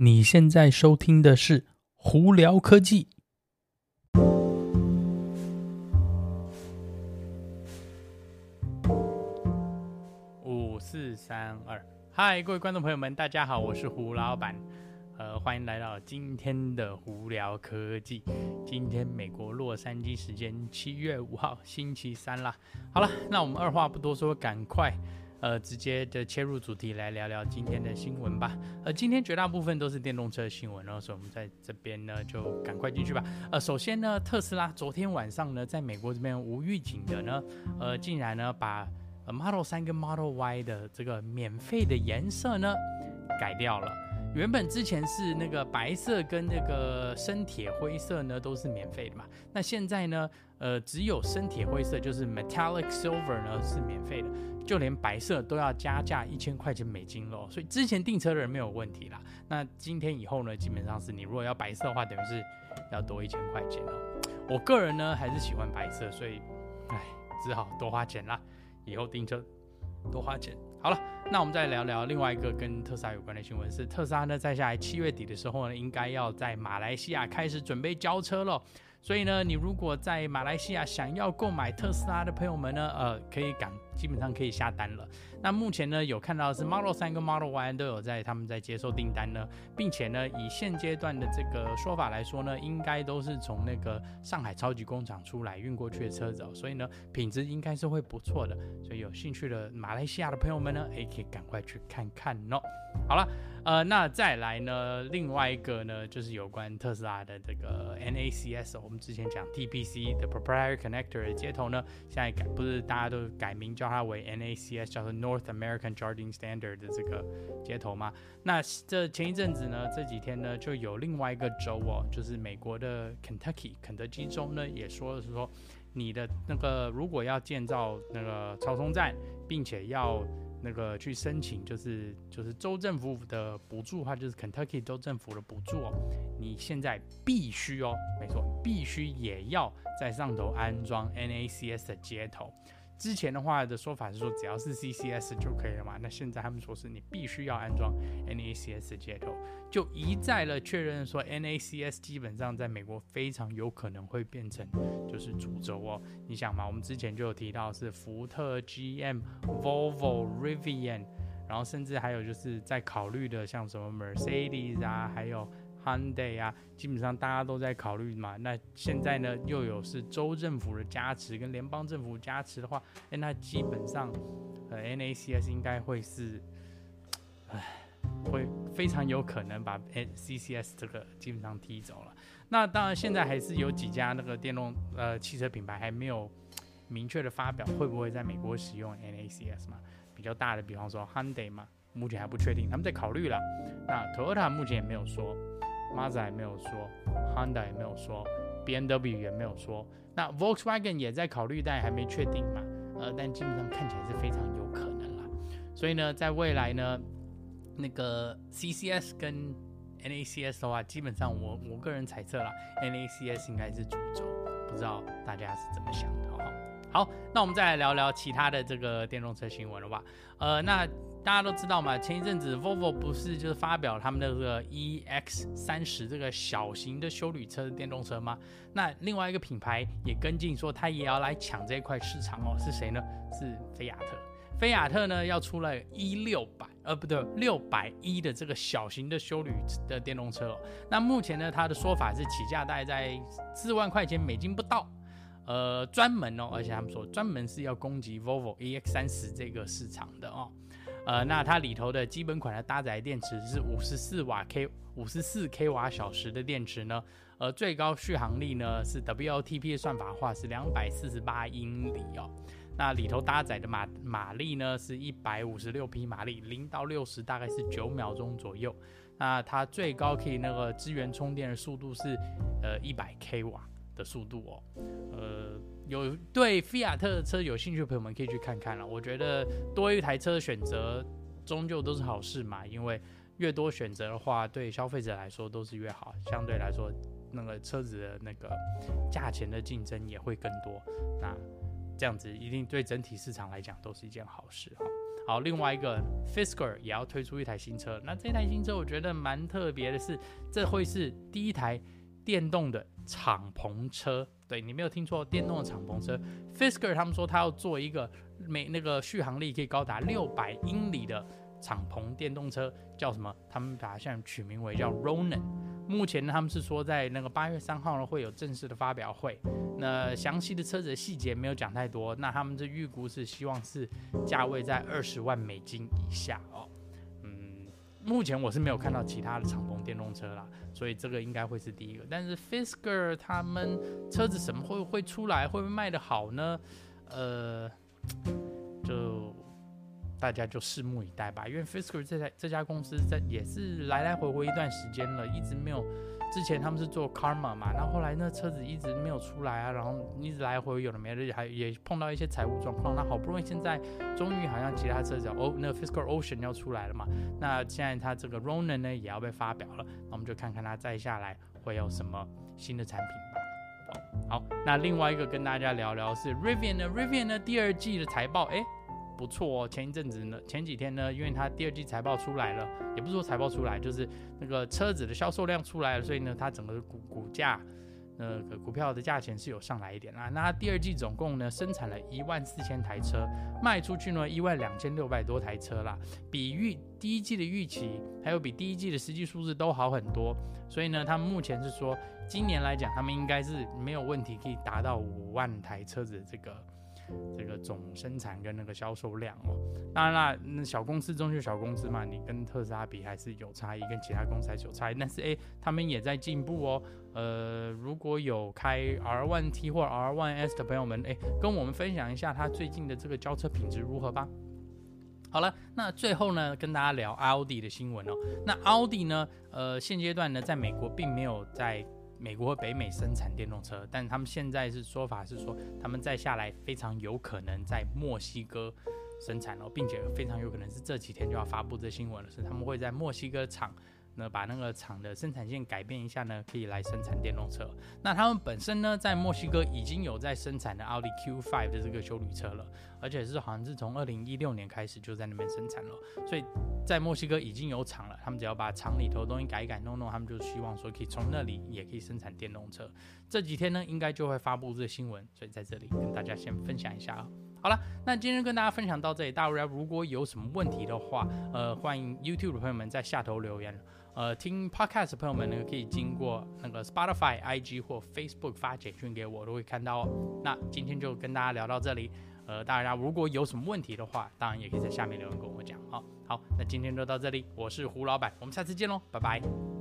你现在收听的是胡聊科技。五四三二，嗨，各位观众朋友们，大家好，我是胡老板，呃，欢迎来到今天的胡聊科技。今天美国洛杉矶时间七月五号星期三啦。好了，那我们二话不多说，赶快。呃，直接的切入主题来聊聊今天的新闻吧。呃，今天绝大部分都是电动车新闻，然后所以我们在这边呢就赶快进去吧。呃，首先呢，特斯拉昨天晚上呢，在美国这边无预警的呢，呃，竟然呢把 Model 3跟 Model Y 的这个免费的颜色呢改掉了。原本之前是那个白色跟那个深铁灰色呢都是免费的嘛，那现在呢，呃，只有深铁灰色就是 Metallic Silver 呢是免费的。就连白色都要加价一千块钱美金喽，所以之前订车的人没有问题啦。那今天以后呢，基本上是你如果要白色的话，等于是要多一千块钱哦。我个人呢还是喜欢白色，所以唉，只好多花钱啦。以后订车多花钱。好了，那我们再聊聊另外一个跟特斯拉有关的新闻，是特斯拉呢在下来七月底的时候呢，应该要在马来西亚开始准备交车了。所以呢，你如果在马来西亚想要购买特斯拉的朋友们呢，呃，可以赶，基本上可以下单了。那目前呢，有看到是 Model 3跟 Model Y 都有在他们在接受订单呢，并且呢，以现阶段的这个说法来说呢，应该都是从那个上海超级工厂出来运过去的车子哦，所以呢，品质应该是会不错的。所以有兴趣的马来西亚的朋友们呢，也可以赶快去看看哦。好了。呃，那再来呢？另外一个呢，就是有关特斯拉的这个 NACS，我们之前讲 TPC 的 Proprietary Connector 的接头呢，现在改不是大家都改名叫它为 NACS，叫做 North American Charging Standard 的这个接头吗？那这前一阵子呢，这几天呢，就有另外一个州哦，就是美国的 Kentucky 肯德基州呢，也说是说，你的那个如果要建造那个超充站，并且要那个去申请就是就是州政府的补助的话，就是 Kentucky 州政府的补助哦。你现在必须哦，没错，必须也要在上头安装 NACS 的接头。之前的话的说法是说，只要是 CCS 就可以了嘛。那现在他们说是你必须要安装 NACS 接头，就一再的确认说 NACS 基本上在美国非常有可能会变成就是主轴哦。你想嘛，我们之前就有提到是福特、GM、Volvo、Rivian，然后甚至还有就是在考虑的像什么 Mercedes 啊，还有。Hyundai 啊，基本上大家都在考虑嘛。那现在呢，又有是州政府的加持跟联邦政府加持的话，哎，那基本上，呃，NACS 应该会是，唉，会非常有可能把 NCCS 这个基本上踢走了。那当然，现在还是有几家那个电动呃汽车品牌还没有明确的发表会不会在美国使用 NACS 嘛。比较大的，比方说 Hyundai 嘛，目前还不确定，他们在考虑了。那 Toyota 目前也没有说。Mazda 也没有说，Honda 也没有说，BMW 也没有说，那 Volkswagen 也在考虑，但还没确定嘛。呃，但基本上看起来是非常有可能啦。所以呢，在未来呢，那个 CCS 跟 NACS 的话，基本上我我个人猜测啦，NACS 应该是主轴，不知道大家是怎么想的。好，那我们再来聊聊其他的这个电动车新闻了吧？呃，那。大家都知道嘛，前一阵子 Volvo 不是就是发表他们的这个 EX 三十这个小型的休旅车的电动车吗？那另外一个品牌也跟进说，他也要来抢这一块市场哦。是谁呢？是菲亚特。菲亚特呢要出了 E 六百，呃，不对，六百一的这个小型的休旅的电动车哦。那目前呢，它的说法是起价大概在四万块钱美金不到，呃，专门哦，而且他们说专门是要攻击 Volvo EX 三十这个市场的哦。呃，那它里头的基本款的搭载电池是五十四瓦 K 五十四 k 瓦小时的电池呢，呃最高续航力呢是 WLTP 的算法话是两百四十八英里哦。那里头搭载的马马力呢是一百五十六匹马力，零到六十大概是九秒钟左右。那它最高可以那个支援充电的速度是呃一百 k 瓦的速度哦，呃。有对菲亚特的车有兴趣的朋友们可以去看看了。我觉得多一台车选择，终究都是好事嘛。因为越多选择的话，对消费者来说都是越好。相对来说，那个车子的那个价钱的竞争也会更多。那这样子一定对整体市场来讲都是一件好事哈。好，另外一个 Fisker 也要推出一台新车。那这台新车我觉得蛮特别的是，这会是第一台电动的敞篷车。对，你没有听错，电动的敞篷车。Fisker 他们说他要做一个每那个续航力可以高达六百英里的敞篷电动车，叫什么？他们把它现在取名为叫 Ronan。目前呢，他们是说在那个八月三号呢会有正式的发表会。那详细的车子的细节没有讲太多。那他们这预估是希望是价位在二十万美金以下哦。目前我是没有看到其他的敞篷电动车啦，所以这个应该会是第一个。但是 Fisker 他们车子什么会会出来，会不会卖得好呢？呃，就大家就拭目以待吧。因为 Fisker 这台这家公司在也是来来回回一段时间了，一直没有。之前他们是做 Karma 嘛，然后后来那车子一直没有出来啊，然后一直来回有的没的，还也碰到一些财务状况。那好不容易现在终于好像其他车子哦，那 Fisker Ocean 要出来了嘛，那现在它这个 Ronan 呢也要被发表了，那我们就看看它再下来会有什么新的产品吧。好，那另外一个跟大家聊聊是 Rivian 的 Rivian 的第二季的财报，哎。不错哦，前一阵子呢，前几天呢，因为它第二季财报出来了，也不是说财报出来，就是那个车子的销售量出来了，所以呢，它整个股股价，那个股票的价钱是有上来一点啦。那第二季总共呢生产了一万四千台车，卖出去呢一万两千六百多台车啦，比预第一季的预期，还有比第一季的实际数字都好很多。所以呢，他们目前是说，今年来讲，他们应该是没有问题可以达到五万台车子这个。这个总生产跟那个销售量哦，当然啦，那小公司中就小公司嘛，你跟特斯拉比还是有差异，跟其他公司还是有差异。但是诶，他们也在进步哦。呃，如果有开 R1T 或 R1S 的朋友们，诶，跟我们分享一下他最近的这个交车品质如何吧。好了，那最后呢，跟大家聊奥迪的新闻哦。那奥迪呢，呃，现阶段呢，在美国并没有在。美国和北美生产电动车，但他们现在是说法是说，他们再下来非常有可能在墨西哥生产哦，并且非常有可能是这几天就要发布这新闻了，所以他们会在墨西哥厂。那把那个厂的生产线改变一下呢，可以来生产电动车。那他们本身呢，在墨西哥已经有在生产的奥迪 Q5 的这个休旅车了，而且是好像是从二零一六年开始就在那边生产了，所以在墨西哥已经有厂了。他们只要把厂里头的东西改一改弄弄，他们就希望说可以从那里也可以生产电动车。这几天呢，应该就会发布这个新闻，所以在这里跟大家先分享一下啊。好了，那今天跟大家分享到这里，大家如果有什么问题的话，呃，欢迎 YouTube 的朋友们在下头留言。呃，听 Podcast 的朋友们呢，可以经过那个 Spotify、IG 或 Facebook 发简讯给我，都会看到哦。那今天就跟大家聊到这里。呃，大家如果有什么问题的话，当然也可以在下面留言跟我讲。好，好，那今天就到这里，我是胡老板，我们下次见喽，拜拜。